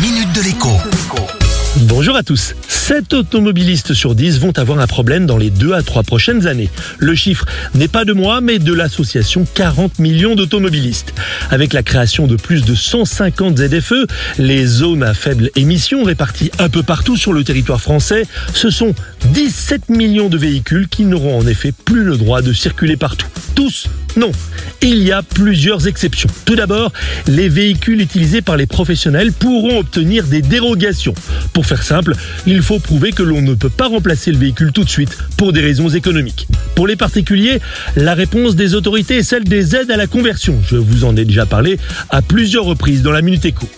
minute de l'écho. Bonjour à tous. 7 automobilistes sur 10 vont avoir un problème dans les 2 à 3 prochaines années. Le chiffre n'est pas de moi, mais de l'association 40 millions d'automobilistes. Avec la création de plus de 150 ZFE, les zones à faible émission réparties un peu partout sur le territoire français, ce sont 17 millions de véhicules qui n'auront en effet plus le droit de circuler partout. Tous non, il y a plusieurs exceptions. Tout d'abord, les véhicules utilisés par les professionnels pourront obtenir des dérogations. Pour faire simple, il faut prouver que l'on ne peut pas remplacer le véhicule tout de suite pour des raisons économiques. Pour les particuliers, la réponse des autorités est celle des aides à la conversion. Je vous en ai déjà parlé à plusieurs reprises dans la Minute Éco.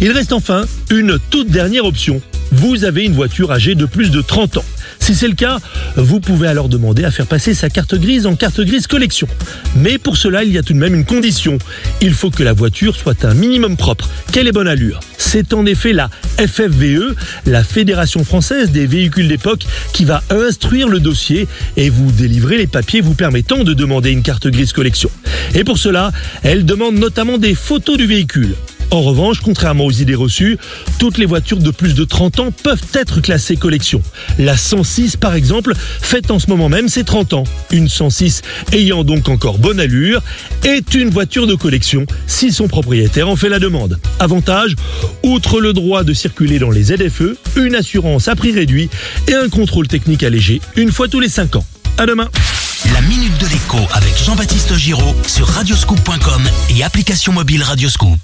Il reste enfin une toute dernière option. Vous avez une voiture âgée de plus de 30 ans. Si c'est le cas, vous pouvez alors demander à faire passer sa carte grise en carte grise collection. Mais pour cela, il y a tout de même une condition. Il faut que la voiture soit un minimum propre, qu'elle ait bonne allure? C'est en effet la FFVE, la Fédération française des véhicules d'époque, qui va instruire le dossier et vous délivrer les papiers vous permettant de demander une carte grise collection. Et pour cela, elle demande notamment des photos du véhicule. En revanche, contrairement aux idées reçues, toutes les voitures de plus de 30 ans peuvent être classées collection. La 106, par exemple, fête en ce moment même ses 30 ans. Une 106 ayant donc encore bonne allure est une voiture de collection si son propriétaire en fait la demande. Avantage, outre le droit de circuler dans les ZFE, une assurance à prix réduit et un contrôle technique allégé une fois tous les 5 ans. À demain. La minute de l'écho avec Jean-Baptiste Giraud sur radioscoop.com et application mobile Radioscoop.